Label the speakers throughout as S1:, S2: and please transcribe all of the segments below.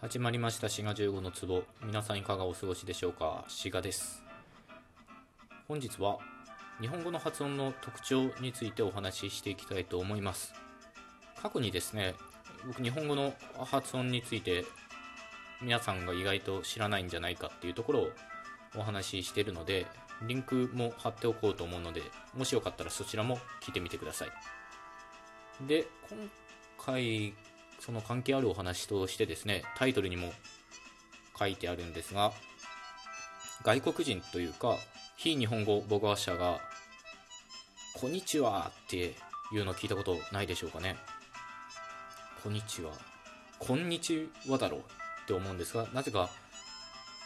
S1: 始まりました。滋賀15の壺。皆さんいかがお過ごしでしょうか？滋賀です。本日は日本語の発音の特徴についてお話ししていきたいと思います。過去にですね僕日本語の発音について皆さんが意外と知らないんじゃないかっていうところをお話ししているのでリンクも貼っておこうと思うのでもしよかったらそちらも聞いてみてください。で今回その関係あるお話としてですねタイトルにも書いてあるんですが外国人というか非日本語母語者が「こんにちは」っていうのを聞いたことないでしょうかね。こんにちは。こんにちはだろうって思うんですがなぜか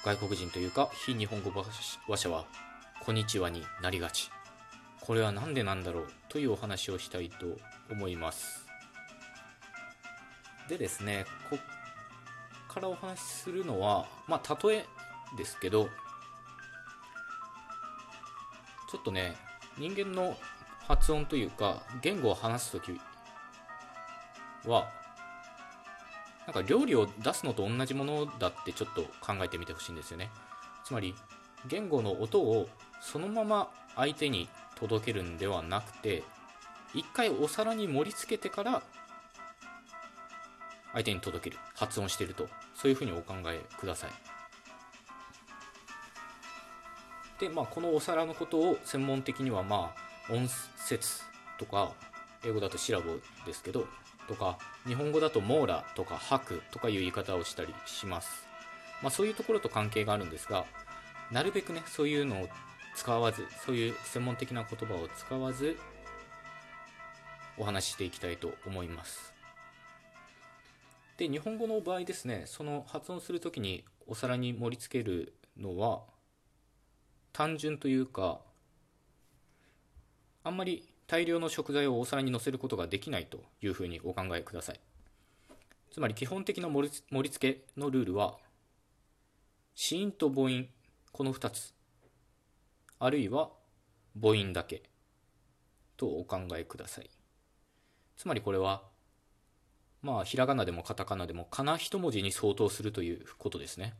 S1: 外国人というか非日本語話者はこんにちはになりがち。これは何でなんだろうというお話をしたいと思います。でですねこっからお話しするのはまあ例えですけどちょっとね人間の発音というか言語を話す時はなんか料理を出すのと同じものだってちょっと考えてみてほしいんですよね。つまり言語の音をそのまま相手に届けるんではなくて一回お皿に盛り付けてから相手に届ける発音しているとそういうふうにお考えください。でまあこのお皿のことを専門的にはまあ音節とか英語だとシラボですけどとか日本語だと網羅とか吐くとかいう言い方をしたりします。まあそういうところと関係があるんですがなるべくねそういうのを使わずそういう専門的な言葉を使わずお話ししていきたいと思います。で日本語の場合ですねその発音する時にお皿に盛り付けるのは単純というかあんまり大量の食材をお皿に乗せることができないというふうにお考えください。つまり基本的な盛り付けのルールは子音と母音この2つ。あるいは母音だけとお考えください。つまりこれはまあひらがなでもカタカナでもかな一文字に相当するということですね。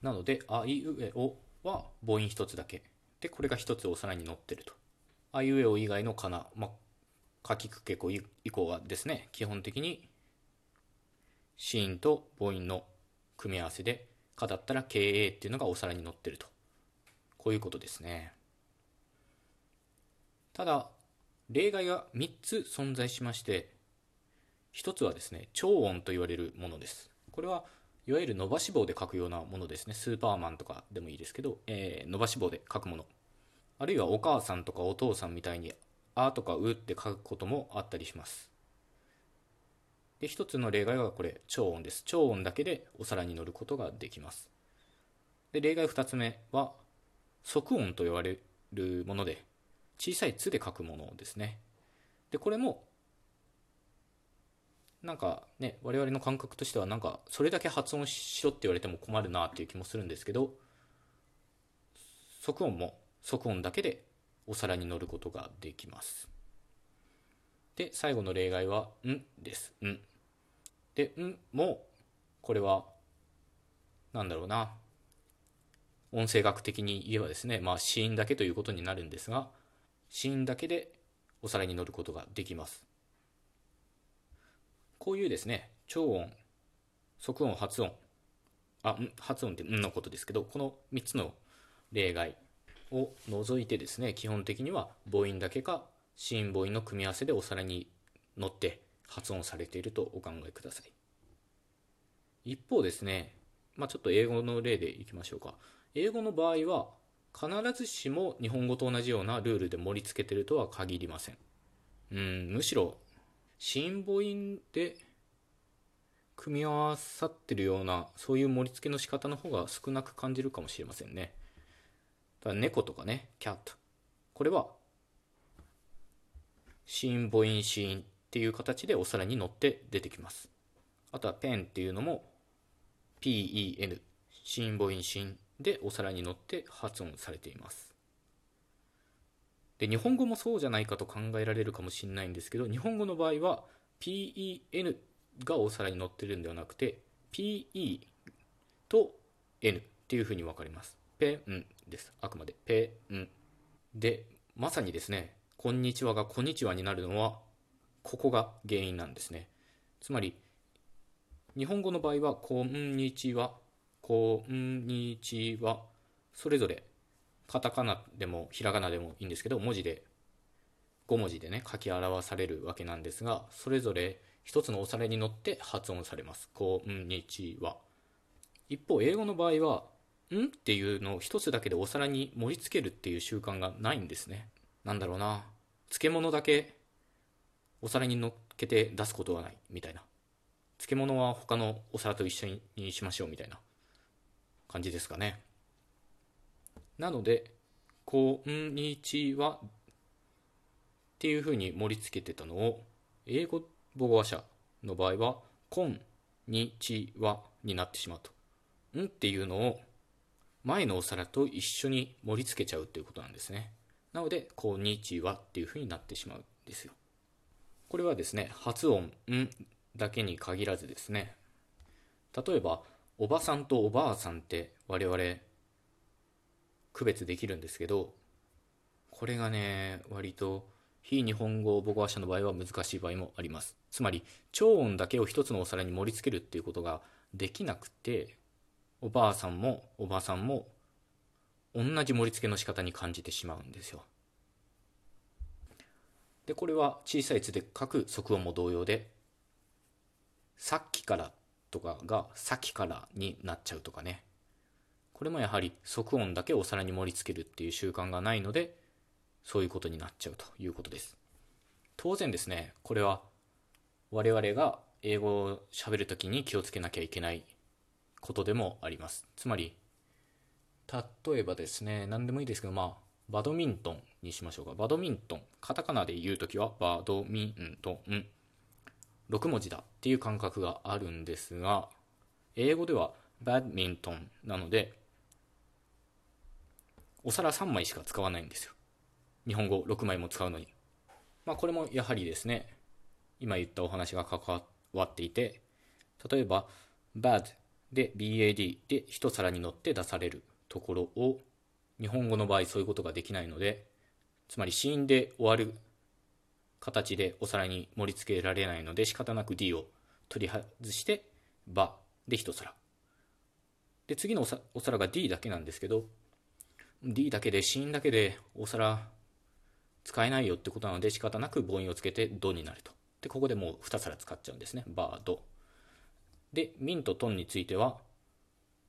S1: なのであいうえおは母音一つだけ。でこれが一つお皿に乗ってると。あいうえお以外のかな、まあ、かきくけこ以降はですね。基本的に子音と母音の組み合わせでかだったら KA っていうのがお皿に乗ってると。こういうことですね。ただ例外が3つ存在しまして1つはですね超音と言われるものです。これはいわゆる伸ばし棒で書くようなものですね。スーパーマンとかでもいいですけど、えー、伸ばし棒で書くもの。あるいはお母さんとかお父さんみたいに「あ」とか「う」って書くこともあったりします。で一つの例外はこれ超音です。超音だけでお皿に乗ることができます。で例外2つ目は即音と言われるもので小さい「つ」で書くものですね。でこれもなんかね我々の感覚としてはなんかそれだけ発音しろって言われても困るなっていう気もするんですけど即音も即音だけでお皿に乗ることができます。で最後の例外は「ん」です「ん」で「ん」もこれは何だろうな。音声学的に言えばですねまあ子音だけということになるんですが子音だけでお皿に乗ることができます。こういうですね超音即音発音。あ発音って「ん」のことですけどこの3つの例外を除いてですね基本的には母音だけか子音母音の組み合わせでお皿に乗って発音されているとお考えください。一方ですねまあちょっと英語の例でいきましょうか。英語の場合は必ずしも日本語と同じようなルールで盛り付けてるとは限りません。うんむしろ子音母音で組み合わさってるようなそういう盛り付けの仕方の方が少なく感じるかもしれませんね。だ猫とかねキャットこれは子音母音子音っていう形でお皿に乗って出てきます。あとはペンっていうのも PEN 子音母音子音でお皿に乗って発音されています。で日本語もそうじゃないかと考えられるかもしれないんですけど日本語の場合は PEN がお皿に乗ってるんではなくて PE と N っていうふうに分かります。ペンです。あくまでペン。でまさにですねこんにちはがこんにちはになるのはここが原因なんですね。つまり日本語の場合はこんにちはこんにちはそれぞれカタカナでもひらがなでもいいんですけど文字で5文字でね書き表されるわけなんですがそれぞれ一つのお皿に乗って発音されます。こんにちは。一方英語の場合はんっていうのを一つだけでお皿に盛り付けるっていう習慣がないんですね。なんだろうな。漬物だけお皿に乗っけて出すことはないみたいな。漬物は他のお皿と一緒にしましょうみたいな感じですかね。なので「こんにちは」っていうふうに盛り付けてたのを英語母語話者の場合は「こんにちは」になってしまうと「ん」っていうのを前のお皿と一緒に盛り付けちゃうっていうことなんですね。なので「こんにちは」っていうふうになってしまう。んですよこれはですね発音「ん」だけに限らずですね。例えばおばさんとおばあさんって我々区別できるんですけどこれがね割と非日本語母語話者の場合は難しい場合もあります。つまり超音だけを一つのお皿に盛り付けるっていうことができなくておばあさんもおばあさんも同じ盛り付けの仕方に感じてしまうんですよ。でこれは小さい「つ」で書く即音も同様でさっきからとかがさっきからになっちゃうとかね。これもやはり即音だけお皿に盛り付けるっていう習慣がないのでそういうことになっちゃうということです。当然ですねこれは我々が英語を喋るときに気をつけなきゃいけないことでもあります。つまり例えばですね何でもいいですけどまあバドミントンにしましょうか。バドミントンカタカナで言うときはバドミントン。6文字だっていう感覚があるんですが英語ではバドミントンなのでお皿3枚しか使わないんですよ。日本語6枚も使うのに。まあこれもやはりですね今言ったお話が関わっていて例えば bad で bad で一皿に乗って出されるところを日本語の場合そういうことができないのでつまり死因で終わる形でお皿に盛り付けられないので仕方なく D を取り外して「ば」で一皿。で次のお皿が D だけなんですけど D だけで死因だけでお皿使えないよってことなので仕方なく母音をつけて「ド」になると。でここでもう2皿使っちゃうんですね「バード」で「ミン」と「トン」については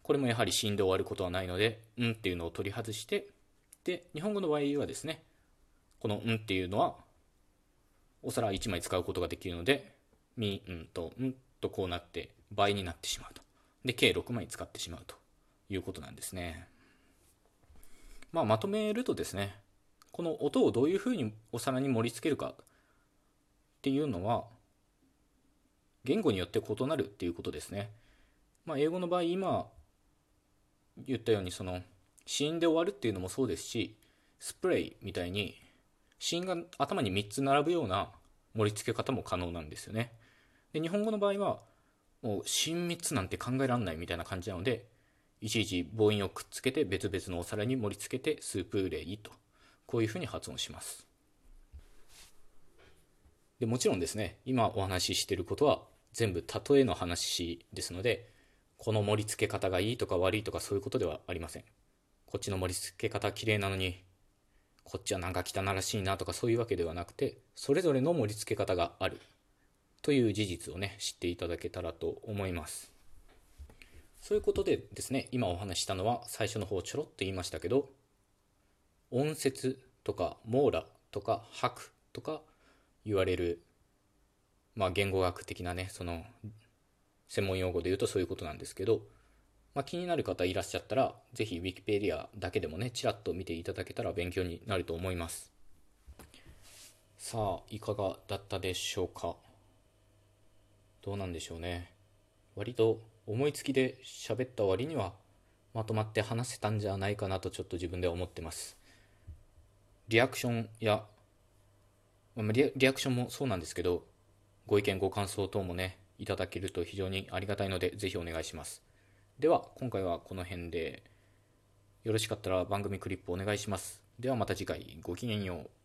S1: これもやはり死んで終わることはないので「うん」っていうのを取り外してで日本語の場合はですねこのう「ん」っていうのはお皿1枚使うことができるので「み」「ん」と「うん」とこうなって倍になってしまうと。で計6枚使ってしまうということなんですね。まあまとめるとですねこの音をどういうふうにお皿に盛り付けるかっていうのは言語によって異なるっていうことですね。まあ、英語の場合今言ったようにその死因で終わるっていうのもそうですしスプレイみたいに死因が頭に3つ並ぶような盛り付け方も可能なんですよね。で日本語の場合はもう親密なんて考えられないみたいな感じなのでいちいち母音をくっつけて別々のお皿に盛り付けてスープレイとこういうふうに発音します。でもちろんですね今お話ししてることは全部例えの話ですのでこの盛り付け方がいいとか悪いとかそういうことではありません。こっちの盛り付け方綺麗なのにこっちはなんか汚らしいなとかそういうわけではなくてそれぞれの盛り付け方があるという事実をね知っていただけたらと思います。そういうことでですね今お話したのは最初の方ちょろっと言いましたけど音節とか網羅とか拍とか言われるまあ言語学的なねその専門用語で言うとそういうことなんですけど、まあ、気になる方いらっしゃったら是非 Wikipedia だけでもねちらっと見ていただけたら勉強になると思います。さあいかがだったでしょうか？どうなんでしょうね？割と思いつきで喋った割にはまとまって話せたんじゃないかなとちょっと自分では思ってます。リアクションやリアクションもそうなんですけどご意見ご感想等もねいただけると非常にありがたいのでぜひお願いします。では今回はこの辺で。よろしかったら番組クリップお願いします。ではまた次回。ごきげんよう。